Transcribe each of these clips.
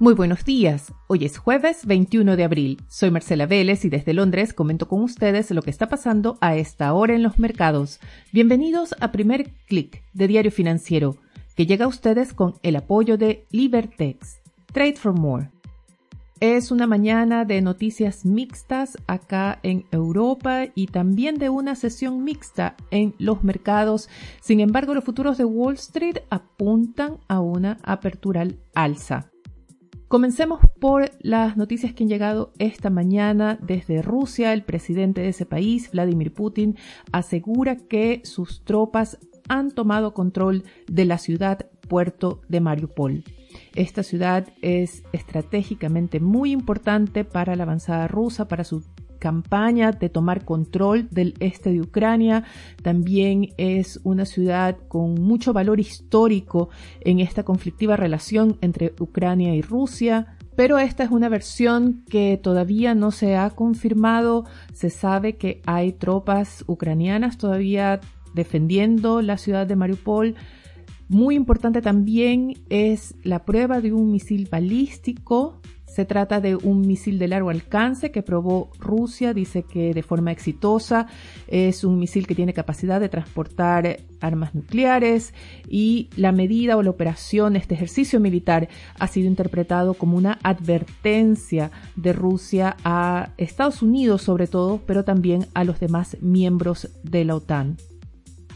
Muy buenos días. Hoy es jueves 21 de abril. Soy Marcela Vélez y desde Londres comento con ustedes lo que está pasando a esta hora en los mercados. Bienvenidos a Primer Click de Diario Financiero, que llega a ustedes con el apoyo de Libertex. Trade for More. Es una mañana de noticias mixtas acá en Europa y también de una sesión mixta en los mercados. Sin embargo, los futuros de Wall Street apuntan a una apertura alza. Comencemos por las noticias que han llegado esta mañana desde Rusia. El presidente de ese país, Vladimir Putin, asegura que sus tropas han tomado control de la ciudad puerto de Mariupol. Esta ciudad es estratégicamente muy importante para la avanzada rusa, para su campaña de tomar control del este de Ucrania. También es una ciudad con mucho valor histórico en esta conflictiva relación entre Ucrania y Rusia. Pero esta es una versión que todavía no se ha confirmado. Se sabe que hay tropas ucranianas todavía defendiendo la ciudad de Mariupol. Muy importante también es la prueba de un misil balístico se trata de un misil de largo alcance que probó Rusia, dice que de forma exitosa. Es un misil que tiene capacidad de transportar armas nucleares y la medida o la operación, este ejercicio militar, ha sido interpretado como una advertencia de Rusia a Estados Unidos sobre todo, pero también a los demás miembros de la OTAN.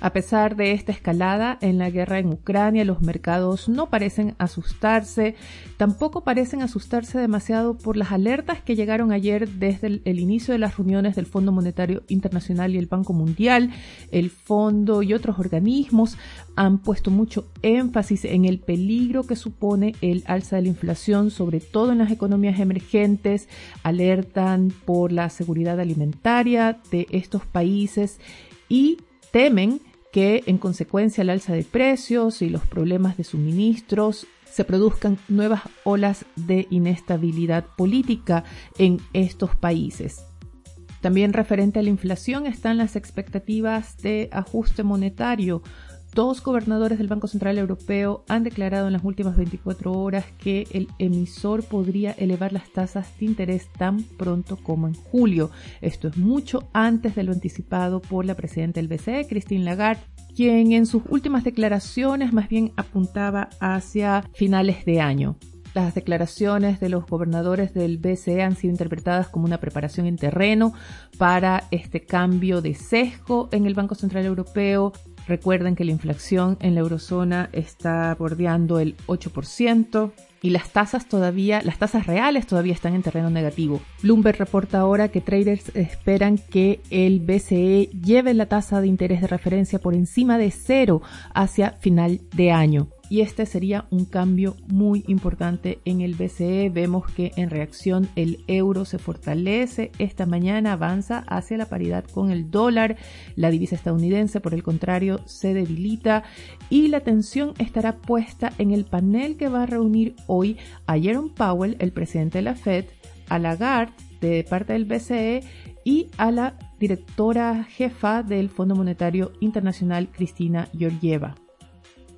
A pesar de esta escalada en la guerra en Ucrania, los mercados no parecen asustarse, tampoco parecen asustarse demasiado por las alertas que llegaron ayer desde el, inicio de las reuniones del Fondo Monetario Internacional y el Banco Mundial. El fondo y otros organismos han puesto mucho énfasis en el peligro que supone el alza de la inflación, sobre todo en las economías emergentes, alertan por la seguridad alimentaria de estos países y temen que en consecuencia al alza de precios y los problemas de suministros se produzcan nuevas olas de inestabilidad política en estos países. También referente a la inflación están las expectativas de ajuste monetario Dos gobernadores del Banco Central Europeo han declarado en las últimas 24 horas que el emisor podría elevar las tasas de interés tan pronto como en julio. Esto es mucho antes de lo anticipado por la presidenta del BCE, Christine Lagarde, quien en sus últimas declaraciones más bien apuntaba hacia finales de año. Las declaraciones de los gobernadores del BCE han sido interpretadas como una preparación en terreno para este cambio de sesgo en el Banco Central Europeo Recuerden que la inflación en la eurozona está bordeando el 8% y las tasas todavía, las tasas reales todavía están en terreno negativo. Bloomberg reporta ahora que traders esperan que el BCE lleve la tasa de interés de referencia por encima de cero hacia final de año y este sería un cambio muy importante en el BCE. Vemos que en reacción el euro se fortalece, esta mañana avanza hacia la paridad con el dólar, la divisa estadounidense por el contrario se debilita y la atención estará puesta en el panel que va a reunir hoy a Jerome Powell, el presidente de la Fed, a Lagarde de parte del BCE y a la directora jefa del Fondo Monetario Internacional, Cristina Georgieva.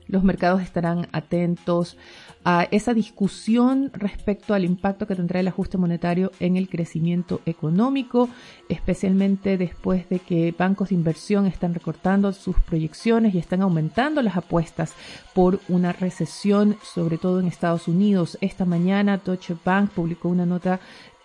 Los mercados estarán atentos a esa discusión respecto al impacto que tendrá el ajuste monetario en el crecimiento económico, especialmente después de que bancos de inversión están recortando sus proyecciones y están aumentando las apuestas por una recesión, sobre todo en Estados Unidos. Esta mañana Deutsche Bank publicó una nota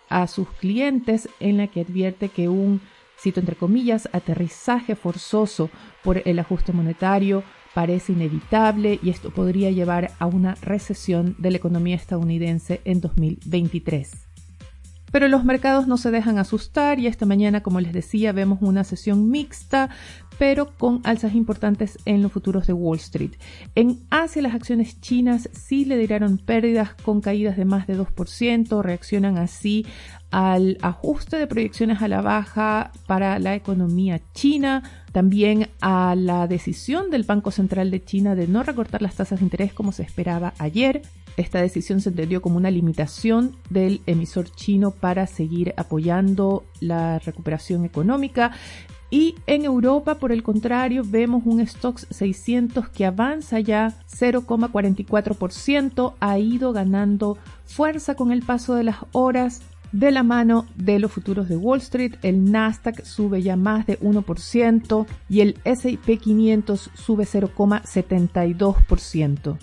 a sus clientes en la que advierte que un, cito entre comillas, aterrizaje forzoso por el ajuste monetario parece inevitable y esto podría llevar a una recesión de la economía estadounidense en 2023. Pero los mercados no se dejan asustar y esta mañana, como les decía, vemos una sesión mixta, pero con alzas importantes en los futuros de Wall Street. En Asia las acciones chinas sí le dieron pérdidas con caídas de más de 2%, reaccionan así al ajuste de proyecciones a la baja para la economía china, también a la decisión del Banco Central de China de no recortar las tasas de interés como se esperaba ayer. Esta decisión se entendió como una limitación del emisor chino para seguir apoyando la recuperación económica. Y en Europa, por el contrario, vemos un Stocks 600 que avanza ya 0,44%, ha ido ganando fuerza con el paso de las horas. De la mano de los futuros de Wall Street, el Nasdaq sube ya más de 1% y el SP 500 sube 0,72%.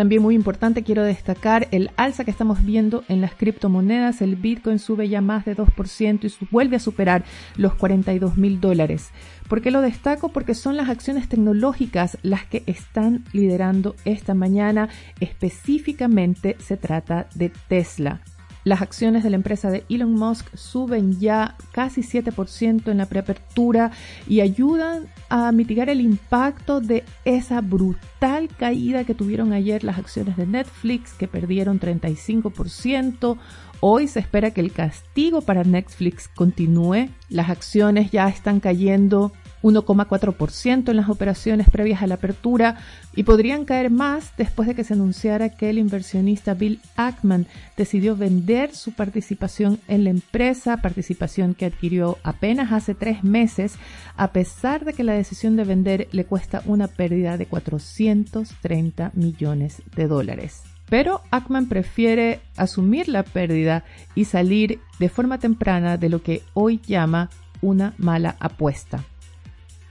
También muy importante, quiero destacar el alza que estamos viendo en las criptomonedas. El Bitcoin sube ya más de 2% y vuelve a superar los 42 mil dólares. ¿Por qué lo destaco? Porque son las acciones tecnológicas las que están liderando esta mañana. Específicamente se trata de Tesla. Las acciones de la empresa de Elon Musk suben ya casi 7% en la preapertura y ayudan a mitigar el impacto de esa brutal caída que tuvieron ayer las acciones de Netflix que perdieron 35%. Hoy se espera que el castigo para Netflix continúe. Las acciones ya están cayendo 1,4% en las operaciones previas a la apertura y podrían caer más después de que se anunciara que el inversionista Bill Ackman decidió vender su participación en la empresa, participación que adquirió apenas hace tres meses, a pesar de que la decisión de vender le cuesta una pérdida de 430 millones de dólares. Pero Ackman prefiere asumir la pérdida y salir de forma temprana de lo que hoy llama una mala apuesta.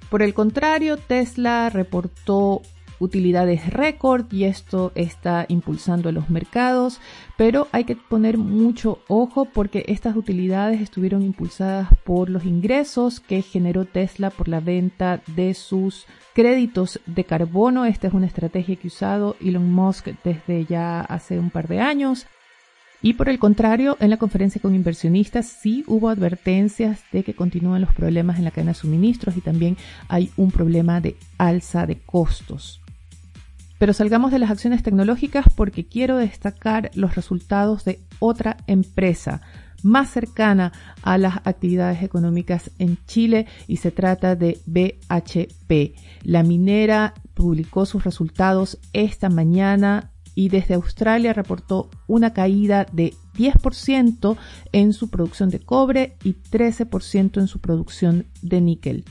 Por el contrario, Tesla reportó utilidades récord y esto está impulsando a los mercados, pero hay que poner mucho ojo porque estas utilidades estuvieron impulsadas por los ingresos que generó Tesla por la venta de sus créditos de carbono. Esta es una estrategia que ha usado Elon Musk desde ya hace un par de años. Y por el contrario, en la conferencia con inversionistas sí hubo advertencias de que continúan los problemas en la cadena de suministros y también hay un problema de alza de costos. Pero salgamos de las acciones tecnológicas porque quiero destacar los resultados de otra empresa más cercana a las actividades económicas en Chile y se trata de BHP. La minera publicó sus resultados esta mañana y desde Australia reportó una caída de 10% en su producción de cobre y 13% en su producción de níquel.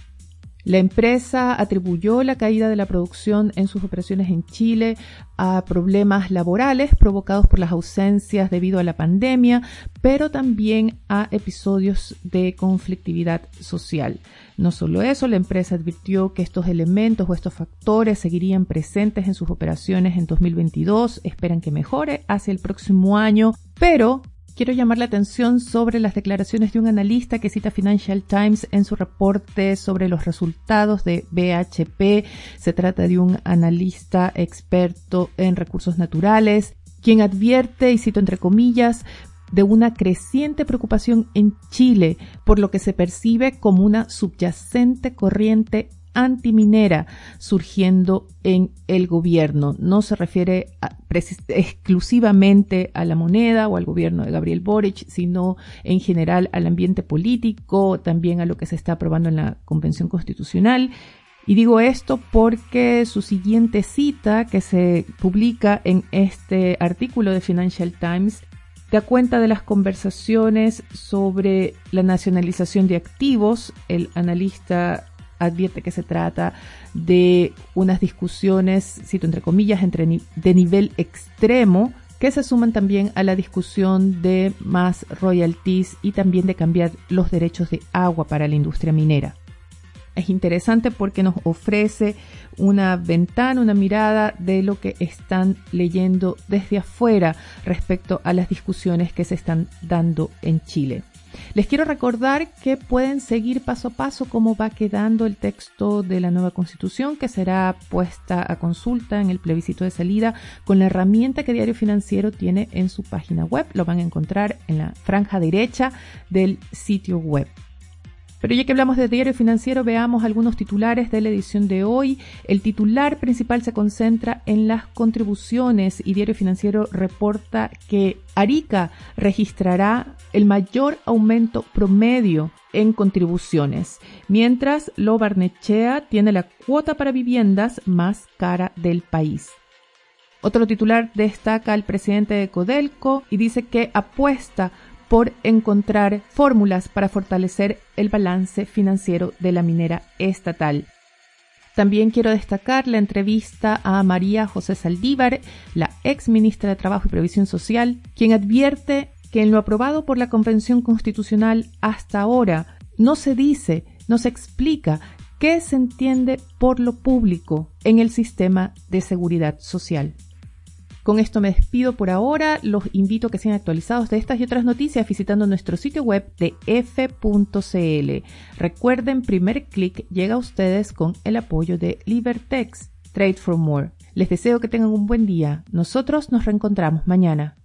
La empresa atribuyó la caída de la producción en sus operaciones en Chile a problemas laborales provocados por las ausencias debido a la pandemia, pero también a episodios de conflictividad social. No solo eso, la empresa advirtió que estos elementos o estos factores seguirían presentes en sus operaciones en 2022, esperan que mejore hacia el próximo año, pero quiero llamar la atención sobre las declaraciones de un analista que cita Financial Times en su reporte sobre los resultados de BHP. Se trata de un analista experto en recursos naturales, quien advierte, y cito entre comillas, de una creciente preocupación en Chile por lo que se percibe como una subyacente corriente antiminera surgiendo en el gobierno. No se refiere exclusivamente a la moneda o al gobierno de Gabriel Boric, sino en general al ambiente político, también a lo que se está aprobando en la Convención Constitucional. Y digo esto porque su siguiente cita que se publica en este artículo de Financial Times da cuenta de las conversaciones sobre la nacionalización de activos. El analista advierte que se trata de unas discusiones, cito entre comillas, entre de nivel extremo que se suman también a la discusión de más royalties y también de cambiar los derechos de agua para la industria minera. Es interesante porque nos ofrece una ventana, una mirada de lo que están leyendo desde afuera respecto a las discusiones que se están dando en Chile. Les quiero recordar que pueden seguir paso a paso cómo va quedando el texto de la nueva constitución que será puesta a consulta en el plebiscito de salida con la herramienta que Diario Financiero tiene en su página web. Lo van a encontrar en la franja derecha del sitio web. Pero ya que hablamos de diario financiero, veamos algunos titulares de la edición de hoy. El titular principal se concentra en las contribuciones y diario financiero reporta que Arica registrará el mayor aumento promedio en contribuciones, mientras Lo Barnechea tiene la cuota para viviendas más cara del país. Otro titular destaca al presidente de Codelco y dice que apuesta por encontrar fórmulas para fortalecer el balance financiero de la minera estatal. También quiero destacar la entrevista a María José Saldívar, la ex ministra de Trabajo y Previsión Social, quien advierte que en lo aprobado por la Convención Constitucional hasta ahora no se dice, no se explica qué se entiende por lo público en el sistema de seguridad social. Con esto me despido por ahora. Los invito a que sean actualizados de estas y otras noticias visitando nuestro sitio web de f.cl. Recuerden, primer clic llega a ustedes con el apoyo de Libertex, Trade for More. Les deseo que tengan un buen día. Nosotros nos reencontramos mañana.